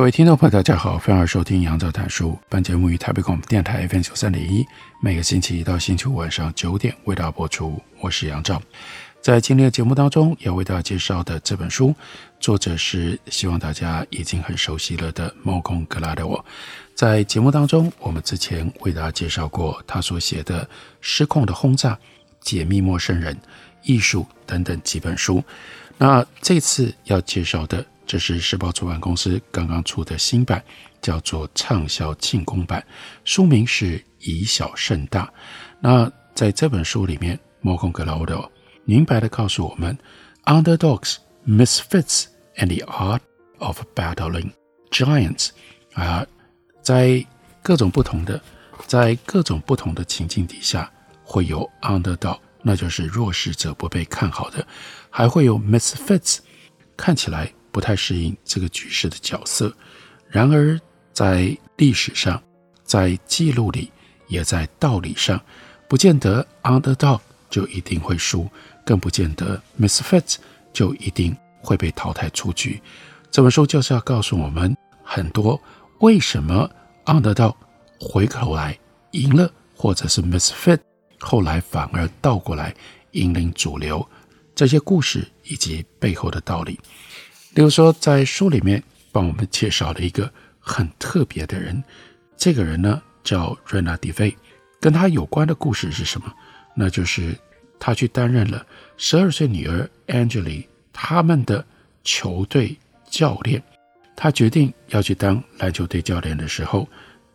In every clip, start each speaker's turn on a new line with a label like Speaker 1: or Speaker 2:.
Speaker 1: 各位听众朋友，大家好，欢迎收听杨照谈书。本节目于台北广播电台 FM 九三点一，每个星期一到星期五晚上九点为大家播出。我是杨照，在今天的节目当中要为大家介绍的这本书，作者是希望大家已经很熟悉了的猫空格拉德沃。在节目当中，我们之前为大家介绍过他所写的《失控的轰炸》《解密陌生人》《艺术》等等几本书。那这次要介绍的。这是时报出版公司刚刚出的新版，叫做畅销庆功版，书名是《以小胜大》。那在这本书里面，猫空格劳德明白地告诉我们：underdogs, misfits, and the art of battling giants。啊，在各种不同的，在各种不同的情境底下，会有 underdog，那就是弱势者不被看好的，还会有 misfits，看起来。不太适应这个局势的角色，然而在历史上，在记录里，也在道理上，不见得 underdog 就一定会输，更不见得 misfit 就一定会被淘汰出局。这本书就是要告诉我们很多为什么 underdog 回头来赢了，或者是 misfit 后来反而倒过来引领主流这些故事以及背后的道理。例如说，在书里面帮我们介绍了一个很特别的人，这个人呢叫 Rena DeVay，跟他有关的故事是什么？那就是他去担任了十二岁女儿 Angeli 他们的球队教练。他决定要去当篮球队教练的时候，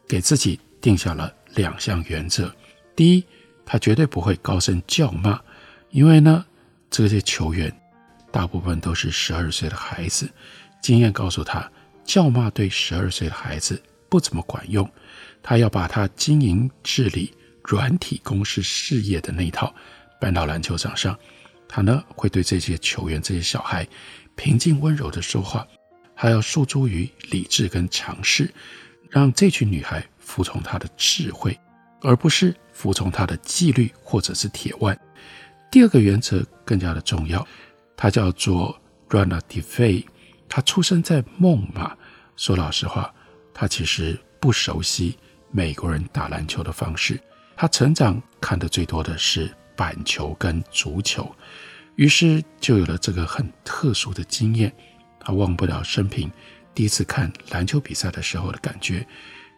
Speaker 1: 给自己定下了两项原则：第一，他绝对不会高声叫骂，因为呢，这些球员。大部分都是十二岁的孩子，经验告诉他，叫骂对十二岁的孩子不怎么管用。他要把他经营治理软体公司事业的那一套搬到篮球场上。他呢，会对这些球员、这些小孩平静温柔的说话，还要诉诸于理智跟常识，让这群女孩服从他的智慧，而不是服从他的纪律或者是铁腕。第二个原则更加的重要。他叫做 Rena DeVay，他出生在孟马。说老实话，他其实不熟悉美国人打篮球的方式。他成长看的最多的是板球跟足球，于是就有了这个很特殊的经验。他忘不了生平第一次看篮球比赛的时候的感觉。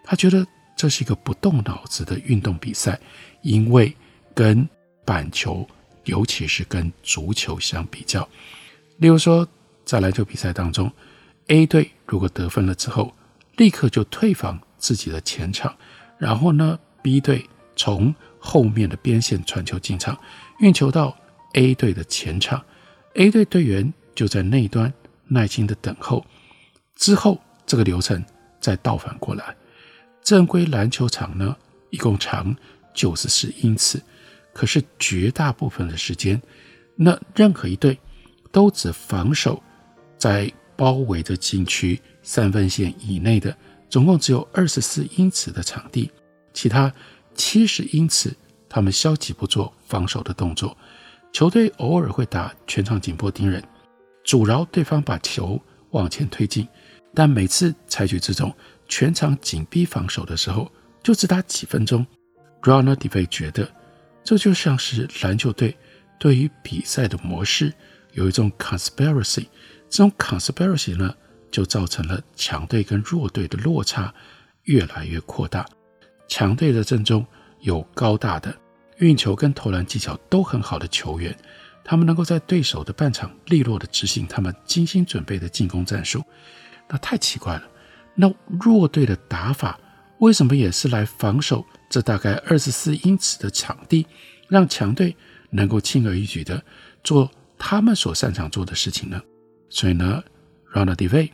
Speaker 1: 他觉得这是一个不动脑子的运动比赛，因为跟板球。尤其是跟足球相比较，例如说，在篮球比赛当中，A 队如果得分了之后，立刻就退防自己的前场，然后呢，B 队从后面的边线传球进场，运球到 A 队的前场，A 队队员就在那一端耐心的等候，之后这个流程再倒反过来。正规篮球场呢，一共长九十四英尺。可是绝大部分的时间，那任何一队都只防守在包围着禁区三分线以内的，总共只有二十四英尺的场地，其他七十英尺他们消极不做防守的动作。球队偶尔会打全场紧迫盯人，阻挠对方把球往前推进，但每次采取这种全场紧逼防守的时候，就只打几分钟。Rena DeVay 觉得。这就像是篮球队对于比赛的模式有一种 conspiracy，这种 conspiracy 呢，就造成了强队跟弱队的落差越来越扩大。强队的阵中有高大的运球跟投篮技巧都很好的球员，他们能够在对手的半场利落地执行他们精心准备的进攻战术。那太奇怪了，那弱队的打法为什么也是来防守？这大概二十四英尺的场地，让强队能够轻而易举地做他们所擅长做的事情呢？所以呢，Rana Devay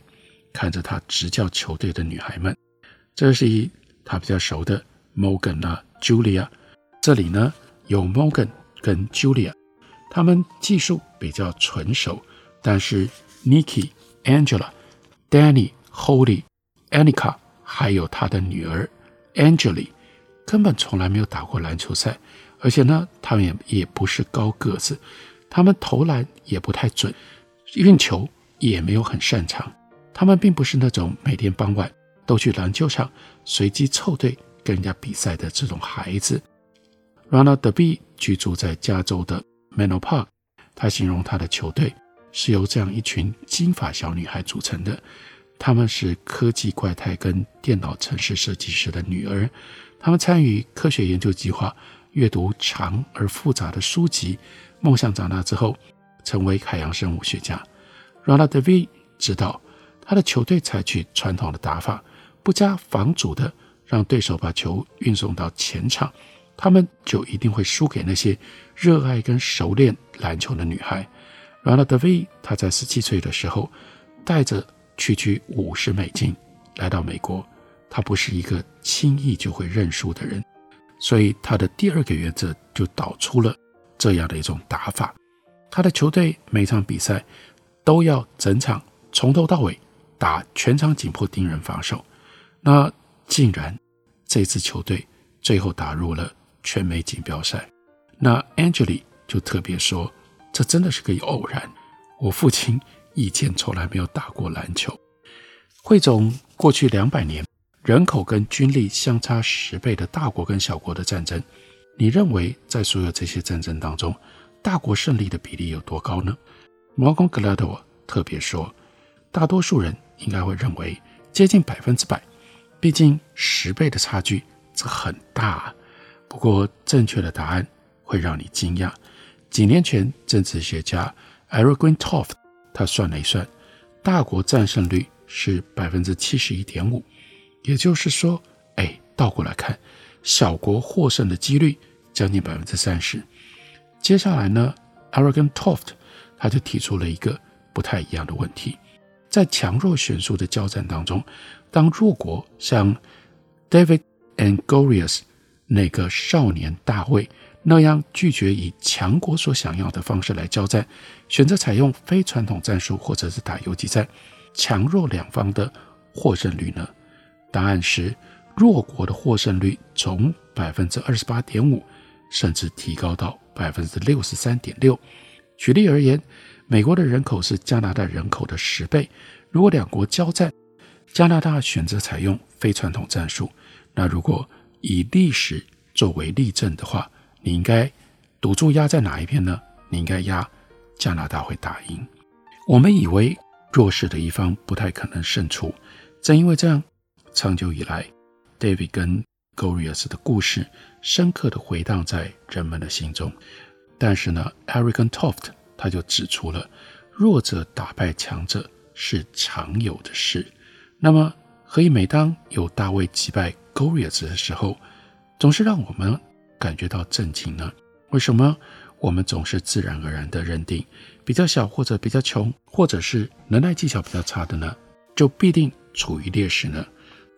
Speaker 1: 看着他执教球队的女孩们，这是一他比较熟的 Morgan 啊，Julia。这里呢有 Morgan 跟 Julia，他们技术比较纯熟，但是 Nikki、Angela、Danny、Holly、Anika 还有他的女儿 Angel，根本从来没有打过篮球赛，而且呢，他们也也不是高个子，他们投篮也不太准。运球也没有很擅长，他们并不是那种每天傍晚都去篮球场随机凑队跟人家比赛的这种孩子。Ronald DeVay 居住在加州的 Menlo Park，他形容他的球队是由这样一群金发小女孩组成的，他们是科技怪胎跟电脑程式设计师的女儿，他们参与科学研究计划，阅读长而复杂的书籍，梦想长大之后。成为海洋生物学家 Rana Devi 知道他的球队采取传统的打法，不加防阻的让对手把球运送到前场，他们就一定会输给那些热爱跟熟练篮球的女孩。Ronald DeVay 他在十七岁的时候带着区区五十美金来到美国，他不是一个轻易就会认输的人，所以他的第二个原则就导出了这样的一种打法。他的球队每场比赛都要整场从头到尾打全场紧迫盯人防守，那竟然这支球队最后打入了全美锦标赛。那 Angeli 就特别说：“这真的是个偶然。我父亲以前从来没有打过篮球。汇总过去两百年人口跟军力相差十倍的大国跟小国的战争，你认为在所有这些战争当中，大国胜利的比例有多高呢？Malcolm Gladwell 特别说，大多数人应该会认为接近百分之百，毕竟十倍的差距这很大啊。不过正确的答案会让你惊讶。几年前，政治学家 Eric Greentoft 他算了一算，大国战胜率是百分之七十一点五，也就是说，哎，倒过来看，小国获胜的几率将近百分之三十。接下来呢，Eric Toft 他就提出了一个不太一样的问题：在强弱悬殊的交战当中，当弱国像 David and Goliath 那个少年大卫那样拒绝以强国所想要的方式来交战，选择采用非传统战术或者是打游击战，强弱两方的获胜率呢？答案是弱国的获胜率从百分之二十八点五，甚至提高到。百分之六十三点六。举例而言，美国的人口是加拿大人口的十倍。如果两国交战，加拿大选择采用非传统战术，那如果以历史作为例证的话，你应该赌注压在哪一边呢？你应该压加拿大会打赢。我们以为弱势的一方不太可能胜出，正因为这样，长久以来，David 跟 Goliath 的故事深刻地回荡在人们的心中，但是呢，Erican Toft 他就指出了，弱者打败强者是常有的事。那么，何以每当有大卫击败 Goliath 的时候，总是让我们感觉到震惊呢？为什么我们总是自然而然地认定，比较小或者比较穷，或者是能耐技巧比较差的呢，就必定处于劣势呢？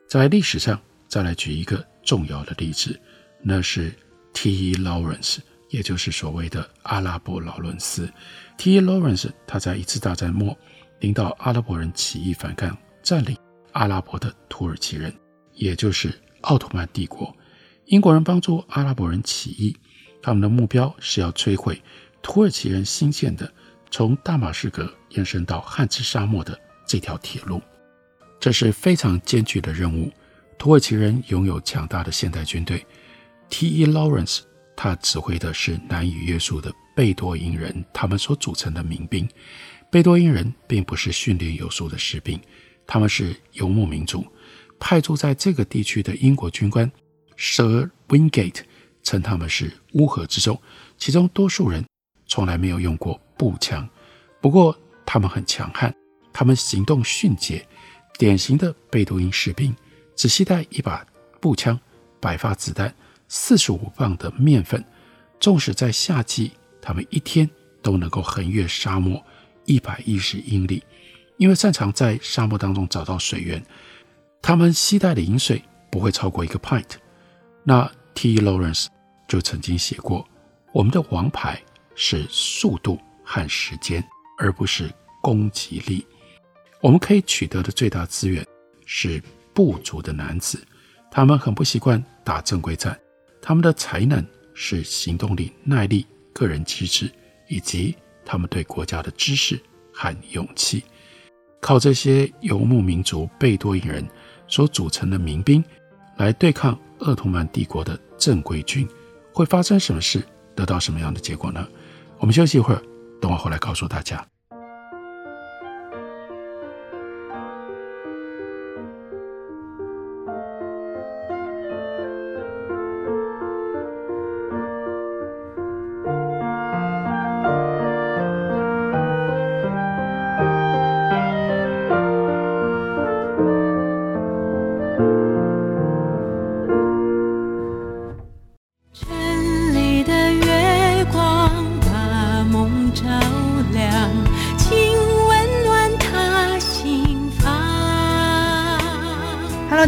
Speaker 1: 在历史上，再来举一个。重要的例子，那是 T.E. Lawrence，也就是所谓的阿拉伯劳伦斯。T.E. Lawrence 他在一次大战末领导阿拉伯人起义反抗，占领阿拉伯的土耳其人，也就是奥图曼帝国。英国人帮助阿拉伯人起义，他们的目标是要摧毁土耳其人新建的从大马士革延伸到汉兹沙漠的这条铁路，这是非常艰巨的任务。土耳其人拥有强大的现代军队，T.E. Lawrence 他指挥的是难以约束的贝多因人，他们所组成的民兵。贝多因人并不是训练有素的士兵，他们是游牧民族。派驻在这个地区的英国军官 Sir Wingate 称他们是乌合之众，其中多数人从来没有用过步枪，不过他们很强悍，他们行动迅捷，典型的贝多因士兵。只携带一把步枪、百发子弹、四十五磅的面粉，纵使在夏季，他们一天都能够横越沙漠一百一十英里，因为擅长在沙漠当中找到水源。他们携带的饮水不会超过一个 pint。那 T. Lawrence 就曾经写过：“我们的王牌是速度和时间，而不是攻击力。我们可以取得的最大资源是部族的男子，他们很不习惯打正规战，他们的才能是行动力、耐力、个人机智，以及他们对国家的知识和勇气。靠这些游牧民族贝多因人。”所组成的民兵来对抗鄂图曼帝国的正规军，会发生什么事？得到什么样的结果呢？我们休息一会儿，等我回来告诉大家。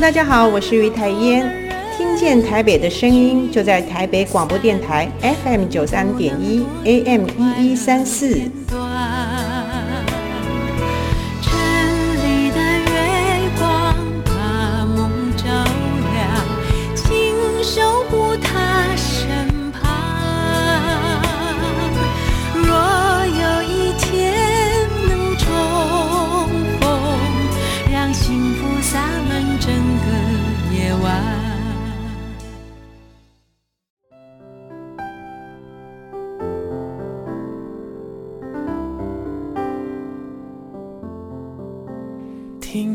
Speaker 2: 大家好，我是于台烟，听见台北的声音，就在台北广播电台 FM 九三点一 AM 一一三四。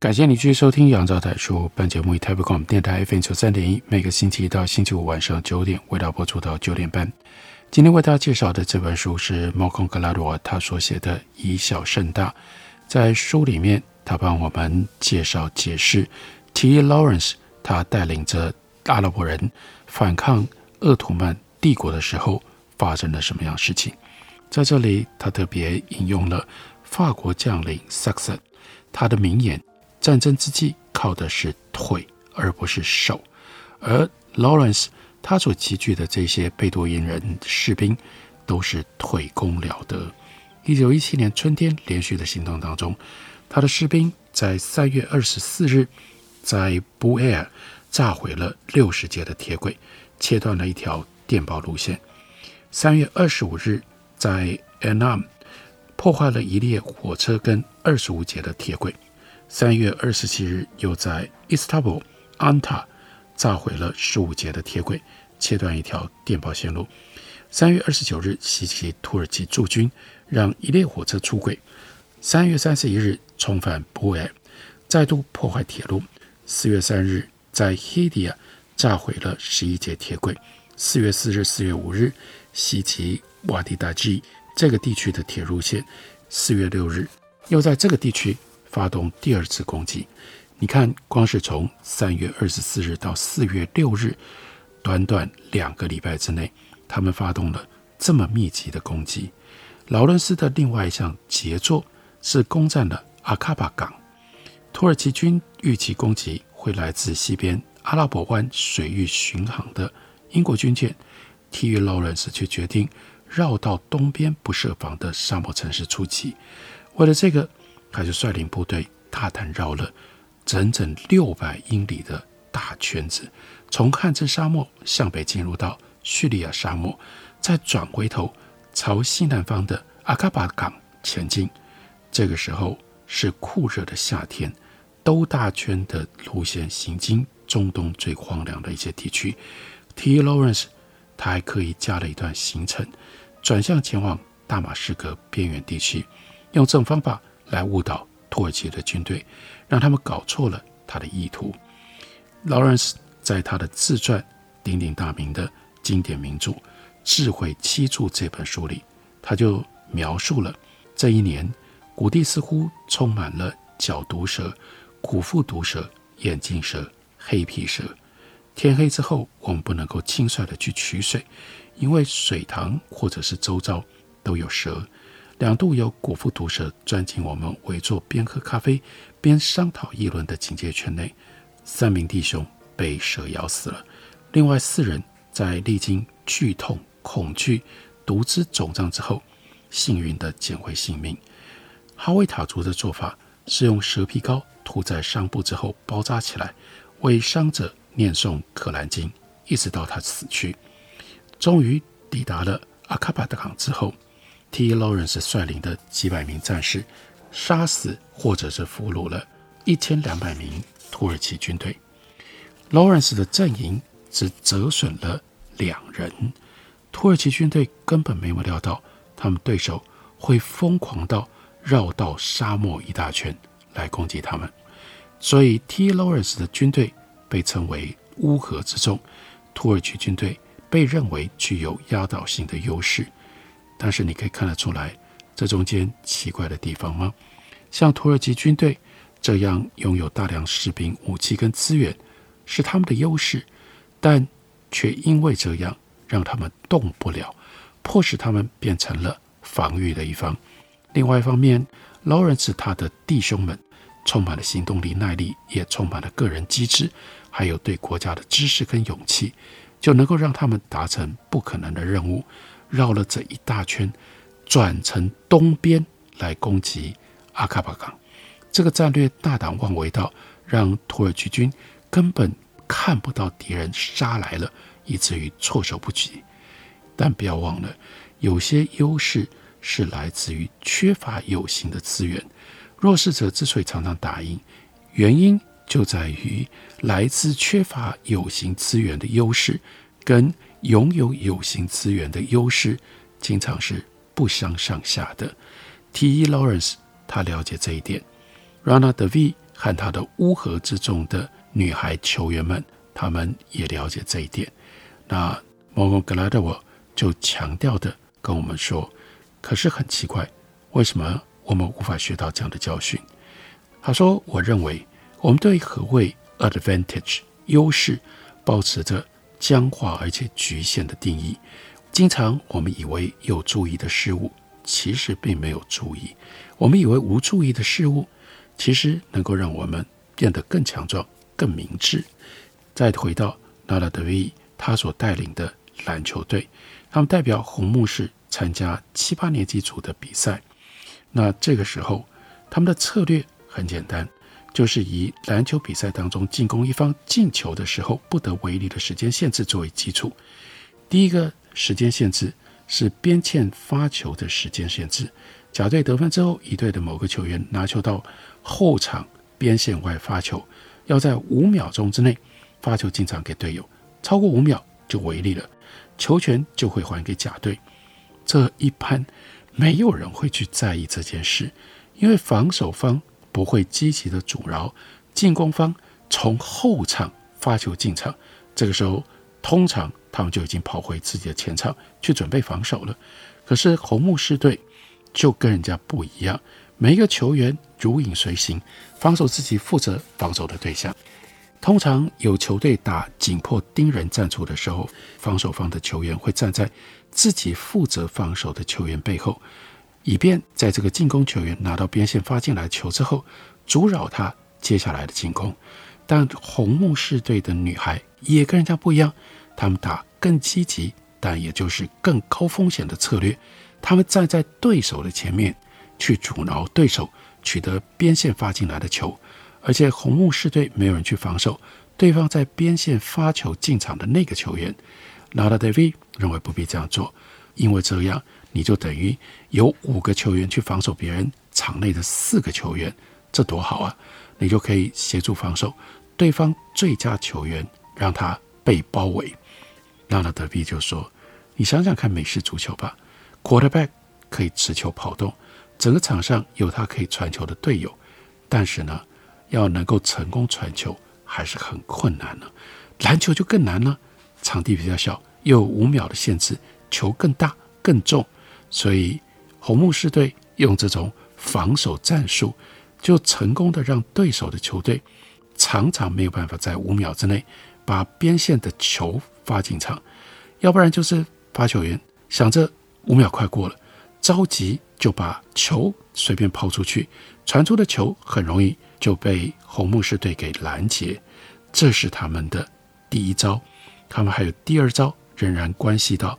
Speaker 1: 感谢你继续收听《杨照谈书》。本节目以台北广播电台 FM 九三点一，每个星期一到星期五晚上九点，为大家播出到九点半。今天为大家介绍的这本书是 Malcolm Gladwell 他所写的《以小胜大》。在书里面，他帮我们介绍解释 T. Lawrence 他带领着阿拉伯人反抗鄂图曼帝国的时候发生了什么样事情。在这里，他特别引用了法国将领 Saxon 他的名言。战争之际靠的是腿，而不是手。而 Lawrence 他所集聚的这些贝多因人士兵，都是腿功了得。一九一七年春天连续的行动当中，他的士兵在三月二十四日在布埃尔炸毁了六十节的铁轨，切断了一条电报路线。三月二十五日在 Anam 破坏了一列火车跟二十五节的铁轨。三月二十七日，又在 Istanbul 安塔炸毁了十五节的铁轨，切断一条电报线路。三月二十九日，袭击土耳其驻军，让一列火车出轨。三月三十一日，重返布埃，再度破坏铁路。四月三日，在希迪亚炸毁了十一节铁轨。四月四日、四月五日，袭击瓦迪达基这个地区的铁路线。四月六日，又在这个地区。发动第二次攻击，你看，光是从三月二十四日到四月六日，短短两个礼拜之内，他们发动了这么密集的攻击。劳伦斯的另外一项杰作是攻占了阿卡巴港。土耳其军预期攻击会来自西边阿拉伯湾水域巡航的英国军舰，T. Lawrence 却决定绕到东边不设防的沙漠城市出击。为了这个。他就率领部队大胆绕了整整六百英里的大圈子，从汉兹沙漠向北进入到叙利亚沙漠，再转回头朝西南方的阿卡巴港前进。这个时候是酷热的夏天，兜大圈的路线行经中东最荒凉的一些地区。T. Lawrence 他还刻意加了一段行程，转向前往大马士革边缘地区，用这种方法来误导土耳其的军队，让他们搞错了他的意图。Lawrence 在他的自传鼎鼎大名的经典名著《智慧七柱》这本书里，他就描述了这一年，谷地似乎充满了角毒蛇、苦腹毒蛇、眼镜蛇、黑皮蛇。天黑之后，我们不能够轻率地去取水，因为水塘或者是周遭都有蛇。两度有苦腹毒蛇钻进我们围坐边喝咖啡边商讨议论的警戒圈内，三名弟兄被蛇咬死了，另外四人在历经剧痛、恐惧、毒汁肿胀之后，幸运地捡回性命。哈维塔族的做法是用蛇皮膏涂在伤部之后包扎起来，为伤者。念诵《可兰经》，一直到他死去。终于抵达了阿卡巴德港之后，T. Lawrence 率领的几百名战士杀死或者是俘虏了一千两百名土耳其军队。Lawrence 的阵营只折损了两人。土耳其军队根本没有料到他们对手会疯狂到绕道沙漠一大圈来攻击他们，所以 T. Lawrence 的军队。被称为乌合之众，土耳其军队被认为具有压倒性的优势。但是你可以看得出来，这中间奇怪的地方吗？像土耳其军队这样拥有大量士兵、武器跟资源，是他们的优势，但却因为这样让他们动不了，迫使他们变成了防御的一方。另外一方面，劳伦斯他的弟兄们充满了行动力、耐力，也充满了个人机智。还有对国家的知识跟勇气，就能够让他们达成不可能的任务，绕了这一大圈，转成东边来攻击阿卡巴港。这个战略大胆妄为到让土耳其军根本看不到敌人杀来了，以至于措手不及。但不要忘了，有些优势是来自于缺乏有形的资源。弱势者之所以常常打赢，原因。就在于来自缺乏有形资源的优势，跟拥有有形资源的优势，经常是不相上下的。T. Lawrence 他了解这一点，Rana Devi 和他的乌合之众的女孩球员们，他们也了解这一点。那 Morgan Gladwell 就强调的跟我们说，可是很奇怪，为什么我们无法学到这样的教训？他说，我认为。我们对何谓 advantage 优势，保持着僵化而且局限的定义。经常我们以为有注意的事物，其实并没有注意；我们以为无注意的事物，其实能够让我们变得更强壮、更明智。再回到拉拉德维他所带领的篮球队，他们代表红木市参加七八年级组的比赛。那这个时候，他们的策略很简单。就是以篮球比赛当中进攻一方进球的时候不得违例的时间限制作为基础。第一个时间限制是边线发球的时间限制。甲队得分之后，乙队的某个球员拿球到后场边线外发球，要在五秒钟之内发球进场给队友，超过五秒就违例了，球权就会还给甲队。这一般没有人会去在意这件事，因为防守方。不会积极的阻挠进攻方从后场发球进场，这个时候通常他们就已经跑回自己的前场去准备防守了。可是红木狮队就跟人家不一样，每一个球员如影随形，防守自己负责防守的对象。通常有球队打紧迫盯人战术的时候，防守方的球员会站在自己负责防守的球员背后。以便在这个进攻球员拿到边线发进来球之后，阻扰他接下来的进攻。但红木士队的女孩也跟人家不一样，他们打更积极，但也就是更高风险的策略。他们站在对手的前面，去阻挠对手取得边线发进来的球。而且红木士队没有人去防守对方在边线发球进场的那个球员。劳拉·戴维认为不必这样做，因为这样。你就等于有五个球员去防守别人场内的四个球员，这多好啊！你就可以协助防守对方最佳球员，让他被包围。纳拉德比就说：“你想想看美式足球吧，quarterback 可以持球跑动，整个场上有他可以传球的队友，但是呢，要能够成功传球还是很困难的。篮球就更难了，场地比较小，又有五秒的限制，球更大更重，所以红木士队用这种防守战术，就成功的让对手的球队常常没有办法在五秒之内把边线的球。”发进场，要不然就是发球员想着五秒快过了，着急就把球随便抛出去，传出的球很容易就被红木士队给拦截。这是他们的第一招，他们还有第二招，仍然关系到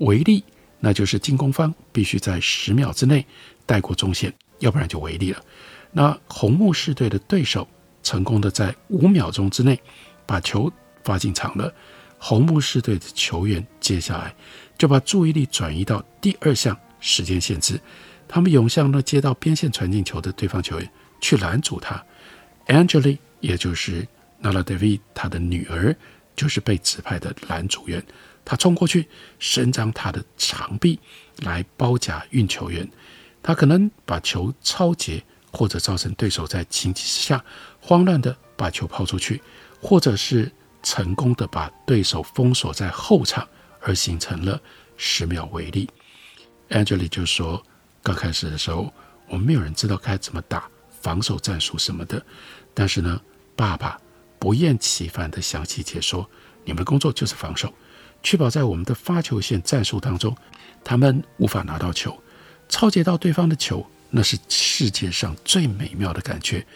Speaker 1: 违例，那就是进攻方必须在十秒之内带过中线，要不然就违例了。那红木士队的对手成功的在五秒钟之内把球发进场了。红木士队的球员接下来就把注意力转移到第二项时间限制，他们涌向了接到边线传进球的对方球员去拦阻他。Angeli，也就是娜拉德维他的女儿，就是被指派的拦阻员。他冲过去，伸张他的长臂来包夹运球员。他可能把球抄截，或者造成对手在情急之下慌乱地把球抛出去，或者是。成功的把对手封锁在后场，而形成了十秒违例。Angeli 就说：“刚开始的时候，我们没有人知道该怎么打防守战术什么的。但是呢，爸爸不厌其烦的详细解说，你们的工作就是防守，确保在我们的发球线战术当中，他们无法拿到球，抄截到对方的球，那是世界上最美妙的感觉。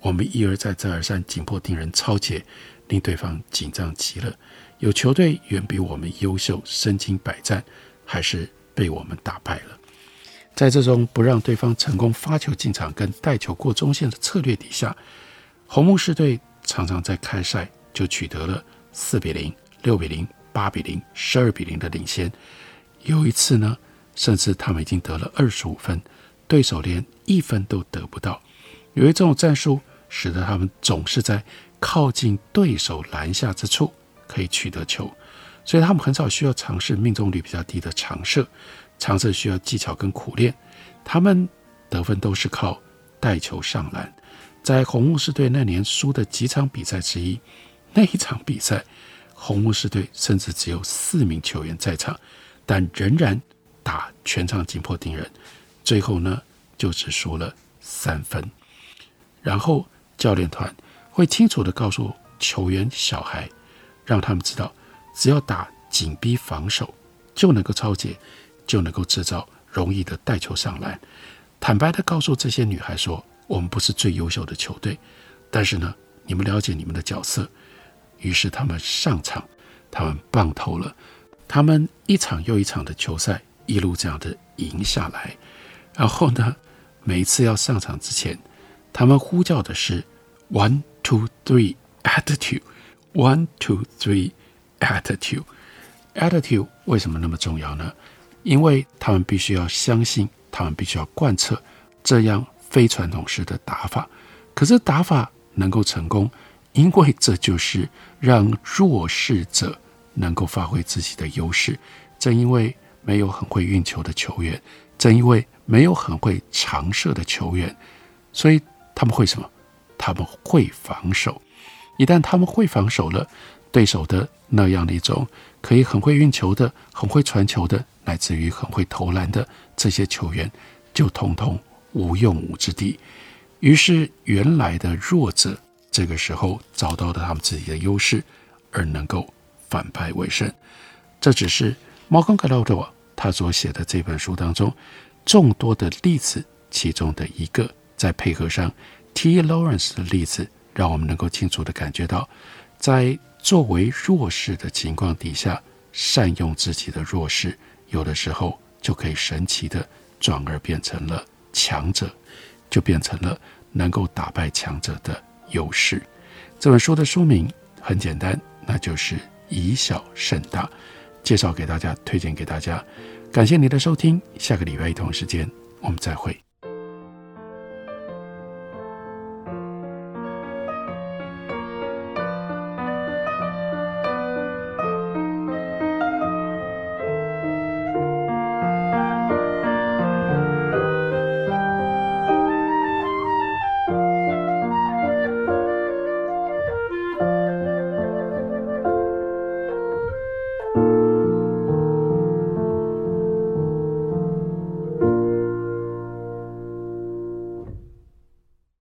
Speaker 1: 我们一而再，再而三，紧迫盯人，抄截。”令对方紧张极了，有球队远比我们优秀，身经百战，还是被我们打败了。在这种不让对方成功发球进场跟带球过中线的策略底下，红木士队常常在开赛就取得了四比零、六比零、八比零、十二比零的领先。有一次呢，甚至他们已经得了二十五分，对手连一分都得不到。由于这种战术，使得他们总是在。靠近对手篮下之处可以取得球，所以他们很少需要尝试命中率比较低的长射，长射需要技巧跟苦练。他们得分都是靠带球上篮。在红木士队那年输的几场比赛之一，那一场比赛，红木士队甚至只有四名球员在场，但仍然打全场紧迫盯人，最后呢就只输了三分。然后教练团。会清楚地告诉球员、小孩，让他们知道，只要打紧逼防守，就能够超解，就能够制造容易的带球上篮。坦白地告诉这些女孩说：“我们不是最优秀的球队，但是呢，你们了解你们的角色。”于是他们上场，他们棒透了，他们一场又一场的球赛一路这样的赢下来。然后呢，每一次要上场之前，他们呼叫的是 “one”。Two, three, attitude. One, two, three, attitude. Attitude 为什么那么重要呢？因为他们必须要相信，他们必须要贯彻这样非传统式的打法。可是打法能够成功，因为这就是让弱势者能够发挥自己的优势。正因为没有很会运球的球员，正因为没有很会长射的球员，所以他们会什么？他们会防守，一旦他们会防守了，对手的那样的一种可以很会运球的、很会传球的，乃至于很会投篮的这些球员，就通通无用武之地。于是，原来的弱者这个时候找到了他们自己的优势，而能够反败为胜。这只是猫康格劳多他所写的这本书当中众多的例子其中的一个，再配合上。T. Lawrence 的例子，让我们能够清楚地感觉到，在作为弱势的情况底下，善用自己的弱势，有的时候就可以神奇地转而变成了强者，就变成了能够打败强者的优势。这本书的书名很简单，那就是以小胜大，介绍给大家，推荐给大家。感谢你的收听，下个礼拜一同时间我们再会。